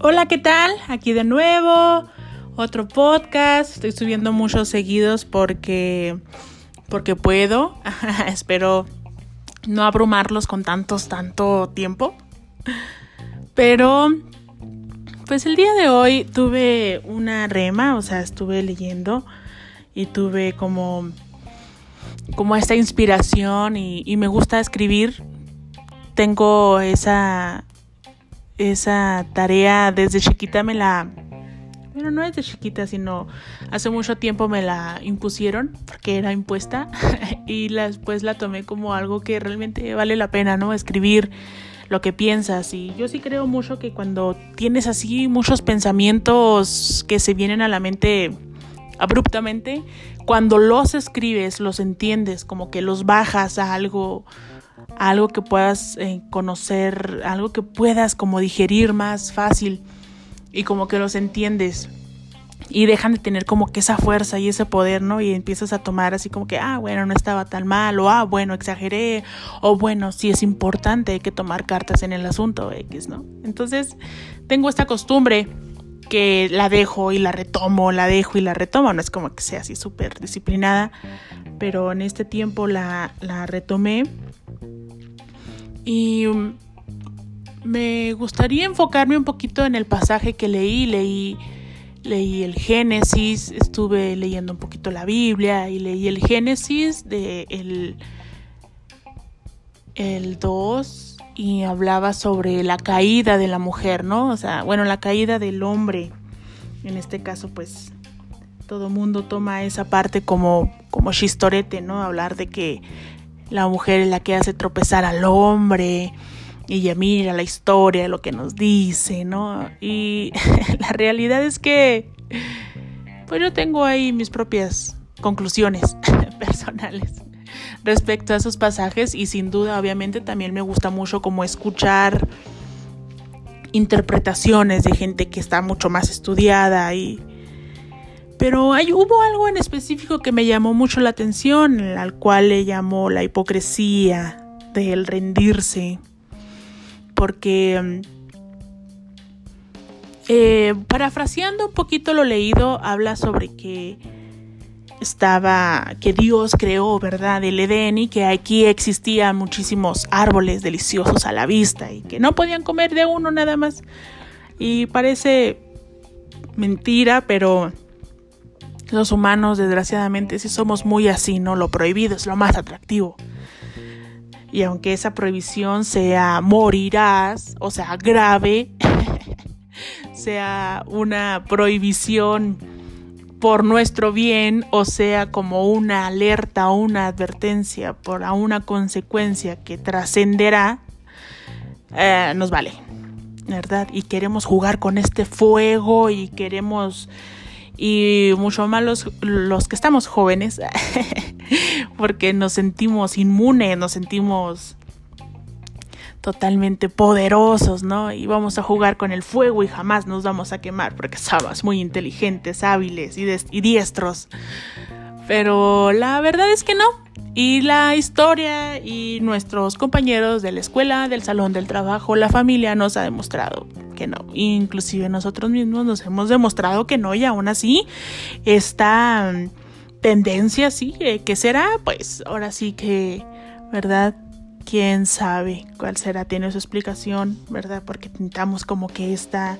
Hola, ¿qué tal? Aquí de nuevo, otro podcast. Estoy subiendo muchos seguidos porque porque puedo. Espero no abrumarlos con tantos tanto tiempo. Pero pues el día de hoy tuve una rema, o sea, estuve leyendo y tuve como como esta inspiración y, me gusta escribir. Tengo esa esa tarea desde chiquita me la bueno, no desde chiquita, sino hace mucho tiempo me la impusieron porque era impuesta y después la tomé como algo que realmente vale la pena, ¿no? Escribir lo que piensas y yo sí creo mucho que cuando tienes así muchos pensamientos que se vienen a la mente abruptamente, cuando los escribes, los entiendes, como que los bajas a algo algo que puedas eh, conocer, algo que puedas como digerir más fácil y como que los entiendes y dejan de tener como que esa fuerza y ese poder, ¿no? Y empiezas a tomar así como que, ah, bueno, no estaba tan mal, o ah, bueno, exageré, o bueno, sí es importante, hay que tomar cartas en el asunto X, ¿no? Entonces, tengo esta costumbre que la dejo y la retomo, la dejo y la retomo, no es como que sea así súper disciplinada, pero en este tiempo la, la retomé. Y me gustaría enfocarme un poquito en el pasaje que leí, leí leí el Génesis, estuve leyendo un poquito la Biblia y leí el Génesis de el, el 2 y hablaba sobre la caída de la mujer, ¿no? O sea, bueno, la caída del hombre. En este caso, pues todo mundo toma esa parte como como chistorete, ¿no? Hablar de que la mujer es la que hace tropezar al hombre y ya mira la historia, lo que nos dice, ¿no? Y la realidad es que, pues yo tengo ahí mis propias conclusiones personales respecto a esos pasajes y sin duda obviamente también me gusta mucho como escuchar interpretaciones de gente que está mucho más estudiada y pero hay, hubo algo en específico que me llamó mucho la atención, al cual le llamó la hipocresía del rendirse porque eh, parafraseando un poquito lo leído, habla sobre que estaba, que Dios creó, ¿verdad?, el Edén y que aquí existían muchísimos árboles deliciosos a la vista y que no podían comer de uno nada más. Y parece mentira, pero los humanos desgraciadamente sí somos muy así, ¿no? Lo prohibido es lo más atractivo. Y aunque esa prohibición sea morirás, o sea, grave, sea una prohibición por nuestro bien, o sea, como una alerta o una advertencia por una consecuencia que trascenderá, eh, nos vale, ¿verdad? Y queremos jugar con este fuego y queremos y mucho más los, los que estamos jóvenes, porque nos sentimos inmunes, nos sentimos totalmente poderosos, ¿no? Y vamos a jugar con el fuego y jamás nos vamos a quemar porque somos muy inteligentes, hábiles y, diestros. Pero la verdad es que no. Y la historia y nuestros compañeros de la escuela, del salón del trabajo, la familia nos ha demostrado que no. Inclusive nosotros mismos nos hemos demostrado que no y aún así esta mm, tendencia sigue. ¿Qué será? Pues ahora sí que, ¿verdad? Quién sabe cuál será, tiene su explicación, ¿verdad? Porque intentamos como que esta,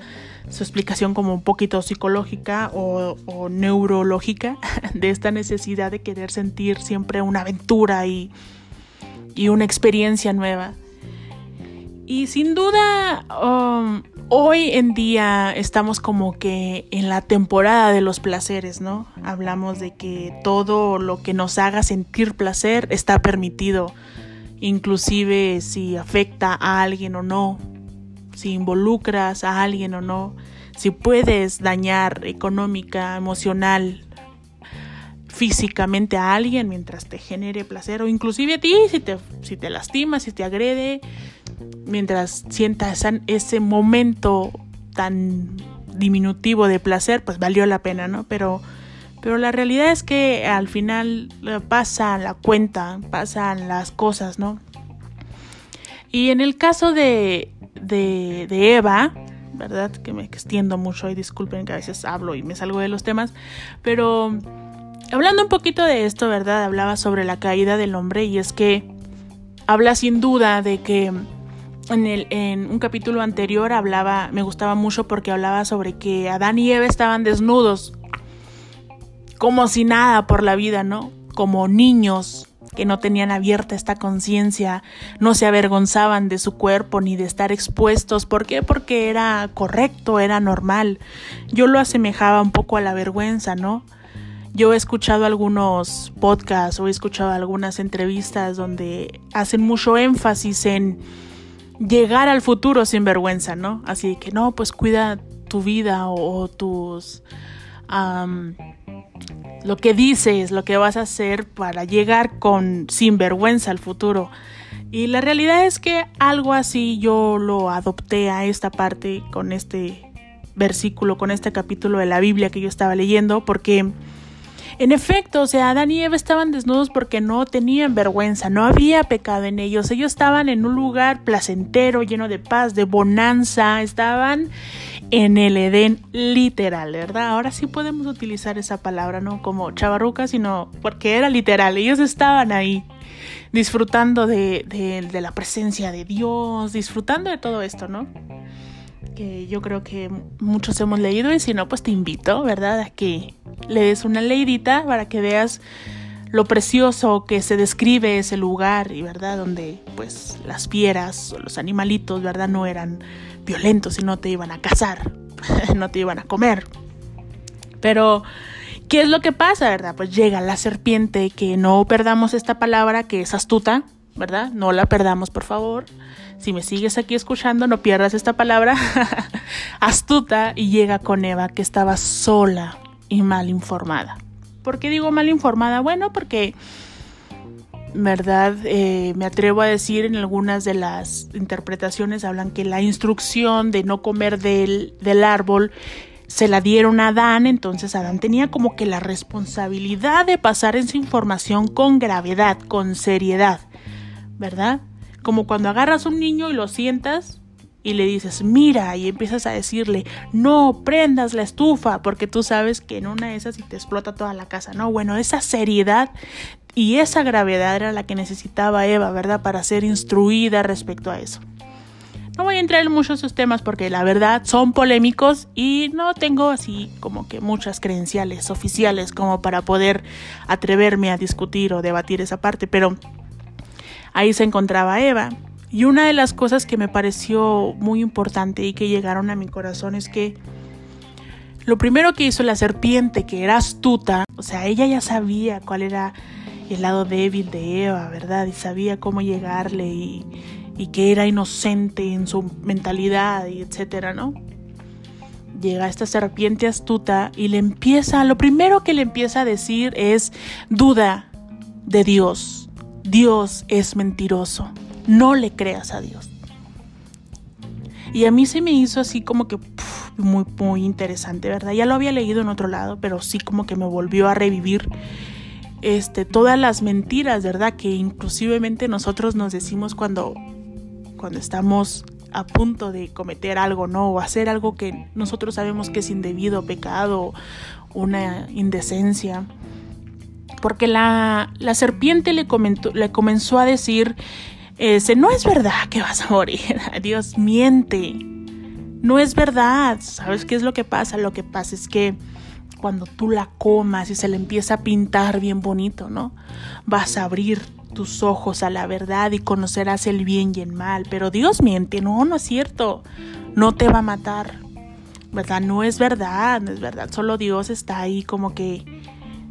su explicación como un poquito psicológica o, o, neurológica de esta necesidad de querer sentir siempre una aventura y, y una experiencia nueva. Y sin duda, um, hoy en día estamos como que en la temporada de los placeres, ¿no? Hablamos de que todo lo que nos haga sentir placer está permitido inclusive si afecta a alguien o no, si involucras a alguien o no, si puedes dañar económica, emocional, físicamente a alguien mientras te genere placer o inclusive a ti si te, si te lastima, si te agrede, mientras sientas ese momento tan diminutivo de placer, pues valió la pena, ¿no? Pero pero la realidad es que al final eh, pasa la cuenta, pasan las cosas, ¿no? Y en el caso de, de, de Eva, ¿verdad? Que me extiendo mucho y disculpen que a veces hablo y me salgo de los temas, pero hablando un poquito de esto, ¿verdad? Hablaba sobre la caída del hombre y es que habla sin duda de que en, el, en un capítulo anterior hablaba, me gustaba mucho porque hablaba sobre que Adán y Eva estaban desnudos, como si nada por la vida, ¿no? Como niños que no tenían abierta esta conciencia, no se avergonzaban de su cuerpo ni de estar expuestos. ¿Por qué? Porque era correcto, era normal. Yo lo asemejaba un poco a la vergüenza, ¿no? Yo he escuchado algunos podcasts o he escuchado algunas entrevistas donde hacen mucho énfasis en llegar al futuro sin vergüenza, ¿no? Así que no, pues cuida tu vida o, tus... lo que dices, lo que vas a hacer para llegar con sin vergüenza al futuro. Y la realidad es que algo así yo lo adopté a esta parte con este versículo, con este capítulo de la Biblia que yo estaba leyendo, porque en efecto, o sea, Adán y Eva estaban desnudos porque no tenían vergüenza, no había pecado en ellos, ellos estaban en un lugar placentero, lleno de paz, de bonanza, estaban en el Edén literal, ¿verdad? Ahora sí podemos utilizar esa palabra, no como chavarruca, sino porque era literal, ellos estaban ahí disfrutando de, de la presencia de Dios, disfrutando de todo esto, ¿no? que yo creo que muchos hemos leído y si no, pues te invito, ¿verdad? A que le des una leidita para que veas lo precioso que se describe ese lugar y verdad donde pues las fieras o los animalitos verdad no eran violentos y no te iban a cazar no te iban a comer. Pero qué es lo que pasa verdad pues llega la serpiente que no perdamos esta palabra que es astuta verdad no la perdamos por favor. Si me sigues aquí escuchando no pierdas esta palabra astuta y llega con Eva que estaba sola y mal informada. ¿Por qué digo mal informada? Bueno, porque, verdad, eh, me atrevo a decir en algunas de las interpretaciones hablan que la instrucción de no comer del, del árbol se la dieron a Adán, entonces Adán tenía como que la responsabilidad de pasar esa información con gravedad, con seriedad, ¿verdad? Como cuando agarras un niño y lo sientas y le dices, mira, y empiezas a decirle, no prendas la estufa, porque tú sabes que en una de esas y te explota toda la casa, ¿no? Bueno, esa seriedad y esa gravedad era la que necesitaba Eva, ¿verdad? Para ser instruida respecto a eso. No voy a entrar en muchos de esos temas porque la verdad son polémicos y no tengo así como que muchas credenciales oficiales como para poder atreverme a discutir o debatir esa parte, pero ahí se encontraba Eva y una de las cosas que me pareció muy importante y que llegaron a mi corazón es que lo primero que hizo la serpiente, que era astuta, o sea, ella ya sabía cuál era el lado débil de Eva, ¿verdad? Y sabía cómo llegarle y, que era inocente en su mentalidad y etcétera, ¿no? Llega esta serpiente astuta y le empieza, lo primero que le empieza a decir es duda de Dios. Dios es mentiroso no le creas a Dios. Y a mí se me hizo así como que muy, muy interesante, ¿verdad? Ya lo había leído en otro lado, pero sí como que me volvió a revivir este, todas las mentiras, ¿verdad? Que inclusivemente nosotros nos decimos cuando, cuando estamos a punto de cometer algo, ¿no? O hacer algo que nosotros sabemos que es indebido, pecado, una indecencia. Porque la, la serpiente le, le comenzó a decir ese, no es verdad que vas a morir. Dios miente. No es verdad. ¿Sabes qué es lo que pasa? Lo que pasa es que cuando tú la comas y se le empieza a pintar bien bonito, ¿no? Vas a abrir tus ojos a la verdad y conocerás el bien y el mal. Pero Dios miente, no, no es cierto. No te va a matar. ¿Verdad? No es verdad, no es verdad. Solo Dios está ahí como que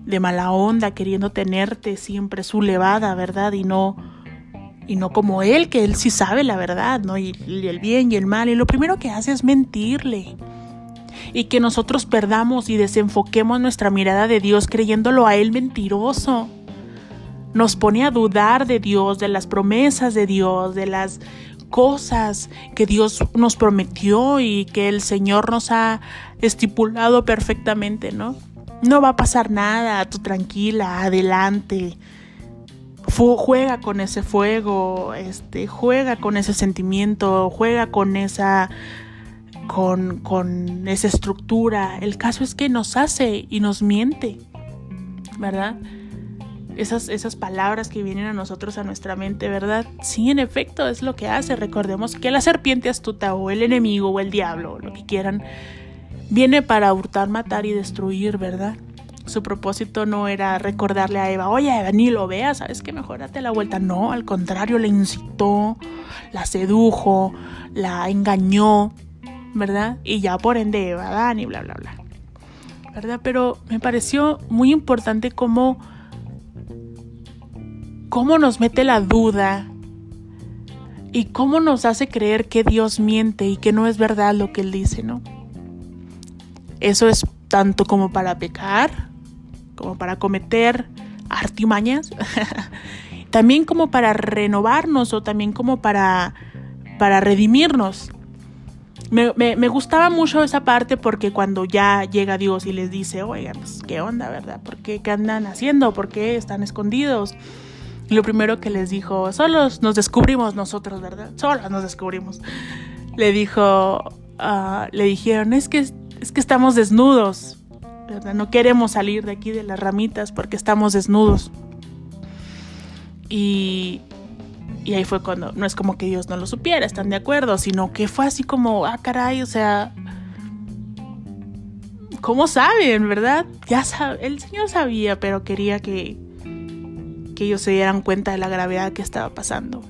de mala onda, queriendo tenerte siempre su levada, ¿verdad? Y no y no como él, que él sí sabe la verdad, ¿no? Y, el bien y el mal. Y lo primero que hace es mentirle. Y que nosotros perdamos y desenfoquemos nuestra mirada de Dios creyéndolo a él mentiroso. Nos pone a dudar de Dios, de las promesas de Dios, de las cosas que Dios nos prometió y que el Señor nos ha estipulado perfectamente, ¿no? No va a pasar nada, tú tranquila, adelante juega con ese fuego, este, juega con ese sentimiento, juega con esa con, con esa estructura. El caso es que nos hace y nos miente, ¿verdad? Esas, esas palabras que vienen a nosotros, a nuestra mente, ¿verdad? Sí, en efecto, es lo que hace. Recordemos que la serpiente astuta o el enemigo o el diablo, lo que quieran, viene para hurtar, matar y destruir, ¿verdad? Su propósito no era recordarle a Eva, oye, Eva, ni lo veas, ¿sabes qué? Mejor date la vuelta. No, al contrario, le incitó, la sedujo, la engañó, ¿verdad? Y ya por ende Eva, Dan y bla, bla, bla. ¿Verdad? Pero me pareció muy importante cómo, cómo nos mete la duda y cómo nos hace creer que Dios miente y que no es verdad lo que Él dice, ¿no? Eso es tanto como para pecar, como para cometer artimañas, también como para renovarnos o también como para, para redimirnos. Me, me, gustaba mucho esa parte porque cuando ya llega Dios y les dice, oigan, pues, ¿qué onda, verdad? ¿Por qué? ¿Qué andan haciendo? ¿Por qué están escondidos? Lo primero que les dijo, solos nos descubrimos nosotros, ¿verdad? Solos nos descubrimos. Le dijo, uh, le dijeron, es que, es que estamos desnudos. No queremos salir de aquí de las ramitas porque estamos desnudos. Y, y ahí fue cuando, no es como que Dios no lo supiera, están de acuerdo, sino que fue así como, ah, caray, o sea, ¿cómo saben, verdad? Ya sabe, el Señor sabía, pero quería que, que ellos se dieran cuenta de la gravedad que estaba pasando.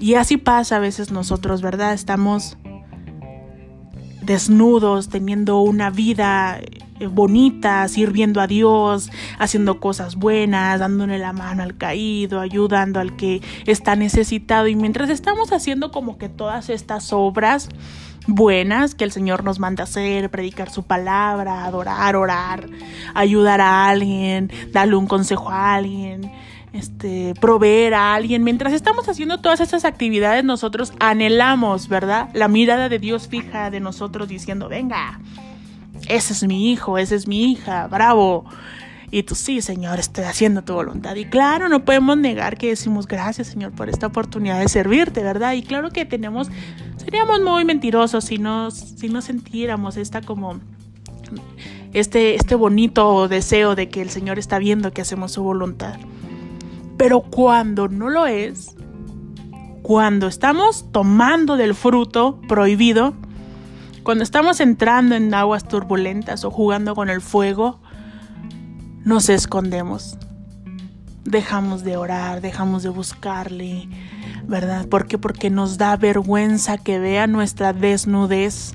Y así pasa a veces nosotros, ¿verdad? Estamos desnudos, teniendo una vida eh, bonita, sirviendo a Dios, haciendo cosas buenas, dándole la mano al caído, ayudando al que está necesitado. Y mientras estamos haciendo como que todas estas obras buenas que el Señor nos manda hacer, predicar su palabra, adorar, orar, ayudar a alguien, darle un consejo a alguien, este, proveer a alguien. Mientras estamos haciendo todas esas actividades, nosotros anhelamos, ¿verdad? La mirada de Dios fija de nosotros diciendo, venga, ese es mi hijo, esa es mi hija, bravo. Y tú, sí, Señor, estoy haciendo tu voluntad. Y claro, no podemos negar que decimos gracias, Señor, por esta oportunidad de servirte, ¿verdad? Y claro que tenemos, seríamos muy mentirosos si no, si no sintiéramos esta como, este, este bonito deseo de que el Señor está viendo que hacemos su voluntad. Pero cuando no lo es, cuando estamos tomando del fruto prohibido, cuando estamos entrando en aguas turbulentas o jugando con el fuego, nos escondemos. Dejamos de orar, dejamos de buscarle, ¿verdad? ¿Por qué? Porque nos da vergüenza que vea nuestra desnudez.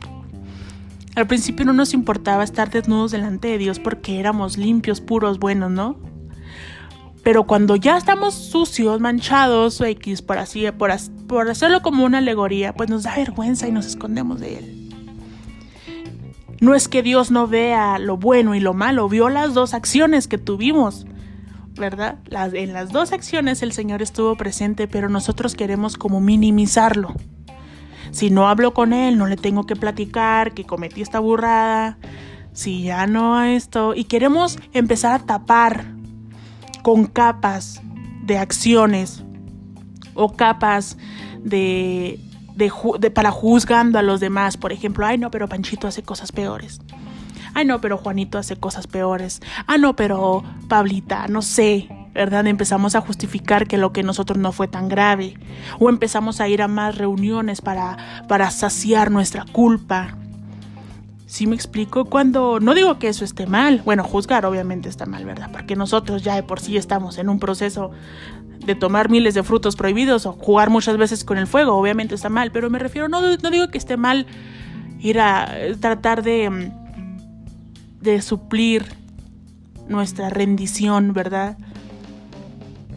Al principio no nos importaba estar desnudos delante de Dios porque éramos limpios, puros, buenos, ¿no? Pero cuando ya estamos sucios, manchados X, por así, por hacerlo como una alegoría, pues nos da vergüenza y nos escondemos de Él. No es que Dios no vea lo bueno y lo malo, vio las dos acciones que tuvimos, ¿verdad? en las dos acciones el Señor estuvo presente, pero nosotros queremos como minimizarlo. Si no hablo con Él, no le tengo que platicar que cometí esta burrada, si ya no esto, y queremos empezar a tapar con capas de acciones o capas de, de, para juzgando a los demás. Por ejemplo, ay no, pero Panchito hace cosas peores. Ay no, pero Juanito hace cosas peores. Ah no, pero Pablita, no sé. ¿verdad? Empezamos a justificar que lo que nosotros no fue tan grave. O empezamos a ir a más reuniones para saciar nuestra culpa. Si me explico? Cuando no digo que eso esté mal, bueno, juzgar obviamente está mal, ¿verdad? Porque nosotros ya de por sí estamos en un proceso de tomar miles de frutos prohibidos o jugar muchas veces con el fuego, obviamente está mal, pero me refiero, no, no digo que esté mal ir a tratar de, mm, de suplir nuestra rendición, ¿verdad?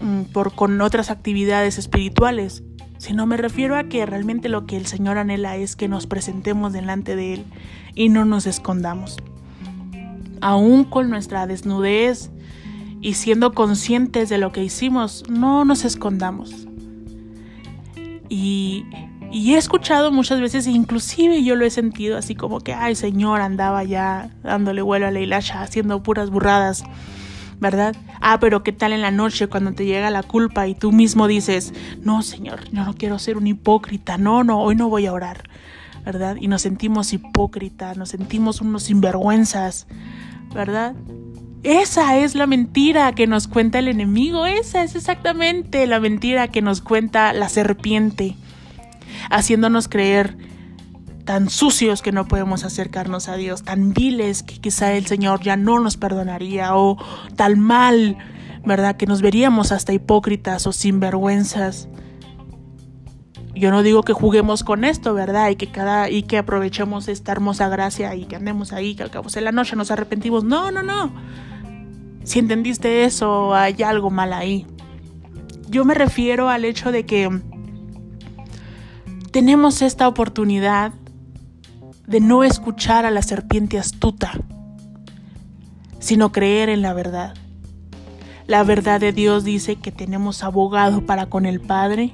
Mm, por con otras actividades espirituales, sino me refiero a que realmente lo que el Señor anhela es que nos presentemos delante de Él y no nos escondamos. Aún con nuestra desnudez y siendo conscientes de lo que hicimos, no nos escondamos. Y, he escuchado muchas veces, inclusive yo lo he sentido así como que, ay Señor, andaba ya dándole vuelo a la hilacha, haciendo puras burradas. ¿Verdad? Ah, pero ¿qué tal en la noche cuando te llega la culpa y tú mismo dices, no, Señor, yo no quiero ser un hipócrita, no, no, hoy no voy a orar, ¿verdad? Y nos sentimos hipócritas, nos sentimos unos sinvergüenzas, ¿verdad? Esa es la mentira que nos cuenta el enemigo, esa es exactamente la mentira que nos cuenta la serpiente, haciéndonos creer tan sucios que no podemos acercarnos a Dios, tan viles que quizá el Señor ya no nos perdonaría, o tan mal, ¿verdad? Que nos veríamos hasta hipócritas o sinvergüenzas. Yo no digo que juguemos con esto, ¿verdad? Y que cada y que aprovechemos esta hermosa gracia y que andemos ahí, que al cabo de la noche nos arrepentimos. No, no, no. Si entendiste eso, hay algo mal ahí. Yo me refiero al hecho de que tenemos esta oportunidad de no escuchar a la serpiente astuta, sino creer en la verdad. La verdad de Dios dice que tenemos abogado para con el Padre,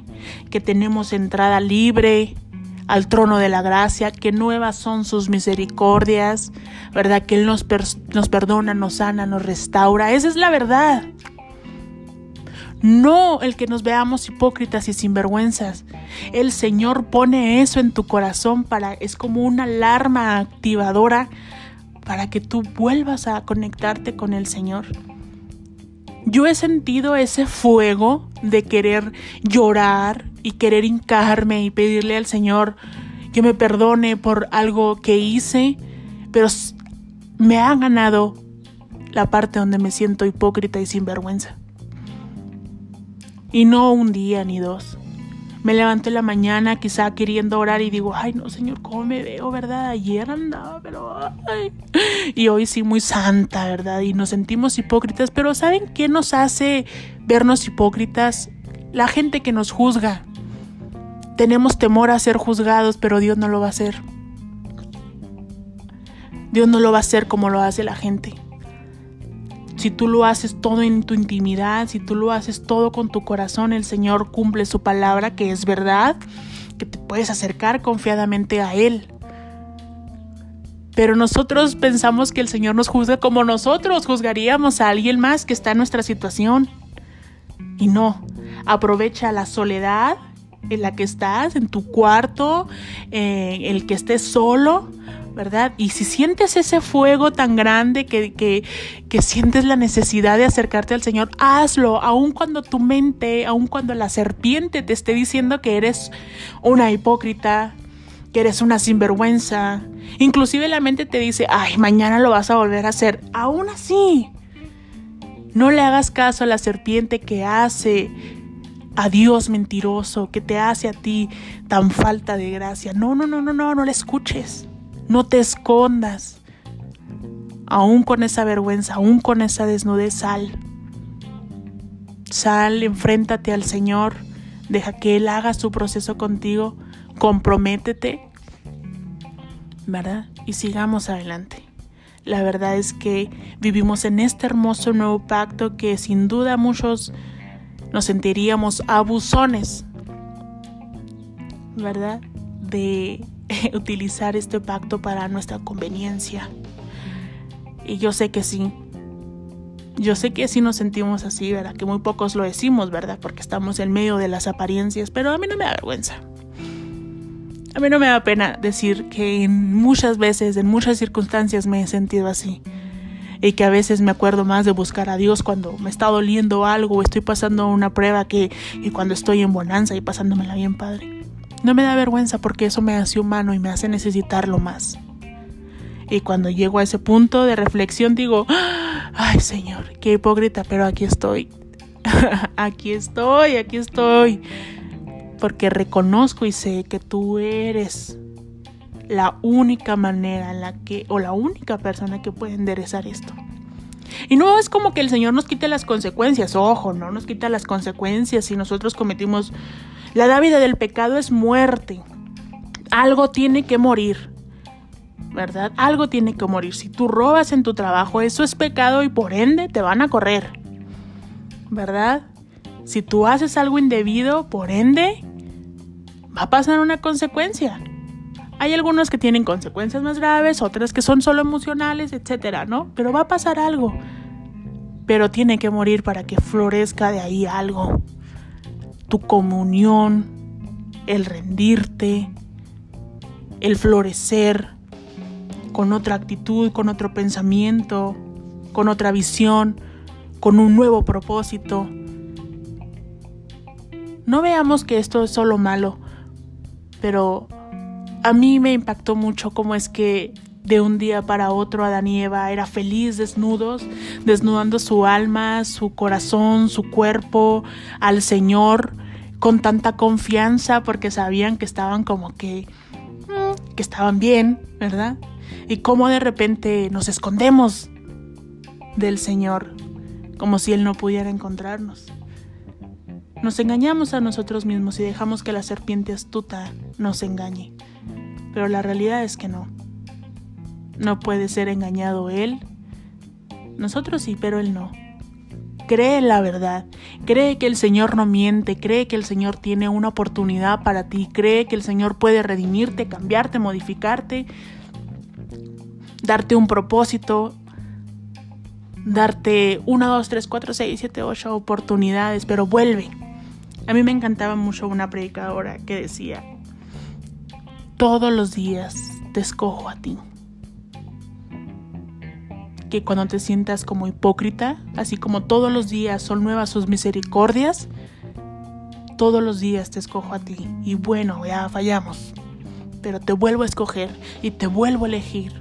que tenemos entrada libre al trono de la gracia, que nuevas son sus misericordias, ¿verdad? Que Él nos, nos perdona, nos sana, nos restaura. Esa es la verdad. No el que nos veamos hipócritas y sinvergüenzas. El Señor pone eso en tu corazón para es como una alarma activadora para que tú vuelvas a conectarte con el Señor. Yo he sentido ese fuego de querer llorar y querer hincarme y pedirle al Señor que me perdone por algo que hice, pero me ha ganado la parte donde me siento hipócrita y sinvergüenza. Y no un día ni dos. Me levanto en la mañana quizá queriendo orar y digo, ay no Señor, ¿cómo me veo, verdad? Ayer andaba, pero... Ay. Y hoy sí muy santa, ¿verdad? Y nos sentimos hipócritas, pero ¿saben qué nos hace vernos hipócritas? La gente que nos juzga. Tenemos temor a ser juzgados, pero Dios no lo va a hacer. Dios no lo va a hacer como lo hace la gente si tú lo haces todo en tu intimidad, si tú lo haces todo con tu corazón, el Señor cumple su palabra, que es verdad, que te puedes acercar confiadamente a Él. Pero nosotros pensamos que el Señor nos juzga como nosotros juzgaríamos a alguien más que está en nuestra situación. Y no, aprovecha la soledad en la que estás, en tu cuarto, eh, el que estés solo, ¿verdad? Y si sientes ese fuego tan grande que, sientes la necesidad de acercarte al Señor, hazlo, aun cuando tu mente, aun cuando la serpiente te esté diciendo que eres una hipócrita, que eres una sinvergüenza. Inclusive la mente te dice, ay, mañana lo vas a volver a hacer. Aún así, no le hagas caso a la serpiente que hace a Dios mentiroso, que te hace a ti tan falta de gracia. No, no, no, no, no, no le escuches. No te escondas. Aún con esa vergüenza, aún con esa desnudez, sal. Sal, enfréntate al Señor, deja que Él haga su proceso contigo, comprométete, ¿verdad? Y sigamos adelante. La verdad es que vivimos en este hermoso nuevo pacto que sin duda muchos nos sentiríamos abusones, ¿verdad? De utilizar este pacto para nuestra conveniencia. Y yo sé que sí. Yo sé que sí nos sentimos así, ¿verdad? Que muy pocos lo decimos, ¿verdad? Porque estamos en medio de las apariencias, pero a mí no me da vergüenza. A mí no me da pena decir que en muchas veces, en muchas circunstancias me he sentido así. Y que a veces me acuerdo más de buscar a Dios cuando me está doliendo algo o estoy pasando una prueba que, que cuando estoy en bonanza y pasándomela bien, Padre. No me da vergüenza porque eso me hace humano y me hace necesitarlo más. Y cuando llego a ese punto de reflexión digo, ay Señor, qué hipócrita, pero aquí estoy. aquí estoy, aquí estoy. Porque reconozco y sé que tú eres la única manera en la que, o la única persona que puede enderezar esto. Y no es como que el Señor nos quite las consecuencias, ojo, no nos quita las consecuencias si nosotros cometimos la dávida del pecado es muerte. Algo tiene que morir. ¿Verdad? Algo tiene que morir. Si tú robas en tu trabajo, eso es pecado y por ende te van a correr. ¿Verdad? Si tú haces algo indebido, por ende, va a pasar una consecuencia. Hay algunos que tienen consecuencias más graves, otras que son solo emocionales, etcétera, ¿no? Pero va a pasar algo. pero tiene que morir para que florezca de ahí algo. Tu comunión, el rendirte, el florecer con otra actitud, con otro pensamiento, con otra visión, con un nuevo propósito. No veamos que esto es solo malo, pero a mí me impactó mucho cómo es que de un día para otro Adán y Eva era feliz desnudos, desnudando su alma, su corazón, su cuerpo al Señor con tanta confianza porque sabían que estaban como que mm, que estaban bien, ¿verdad? Y cómo de repente nos escondemos del Señor como si él no pudiera encontrarnos. Nos engañamos a nosotros mismos y dejamos que la serpiente astuta nos engañe. Pero la realidad es que no. No puede ser engañado Él. Nosotros sí, pero Él no. Cree la verdad, cree que el Señor no miente, cree que el Señor tiene una oportunidad para ti, cree que el Señor puede redimirte, cambiarte, modificarte, darte un propósito, darte una, dos, tres, cuatro, seis, siete, ocho oportunidades, pero vuelve. A mí me encantaba mucho una predicadora que decía, todos los días te escojo a ti que cuando te sientas como hipócrita, así como todos los días son nuevas sus misericordias, todos los días te escojo a ti. Y bueno, ya fallamos, pero te vuelvo a escoger y te vuelvo a elegir.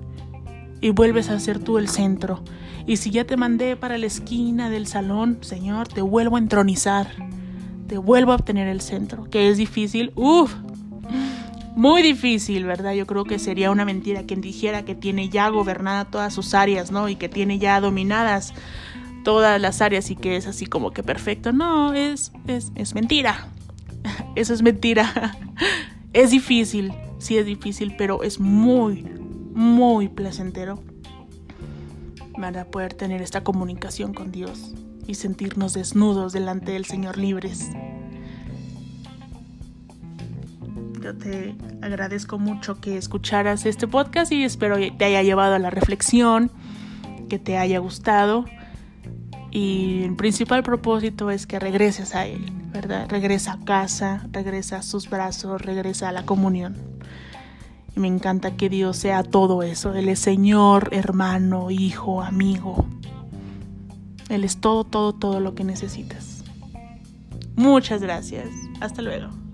Y vuelves a ser tú el centro. Y si ya te mandé para la esquina del salón, Señor, te vuelvo a entronizar. Te vuelvo a obtener el centro. Que es difícil. Uf, muy difícil, ¿verdad? Yo creo que sería una mentira quien dijera que tiene ya gobernada todas sus áreas, ¿no? Y que tiene ya dominadas todas las áreas y que es así como que perfecto. No, es, es, es mentira. Eso es mentira. Es difícil, sí es difícil, pero es muy, muy placentero para poder tener esta comunicación con Dios y sentirnos desnudos delante del Señor libres. Yo te agradezco mucho que escucharas este podcast y espero te haya llevado a la reflexión, que te haya gustado. Y el principal propósito es que regreses a Él, ¿verdad? Regresa a casa, regresa a sus brazos, regresa a la comunión. Y me encanta que Dios sea todo eso. Él es Señor, hermano, hijo, amigo. Él es todo, todo, todo lo que necesitas. Muchas gracias. Hasta luego.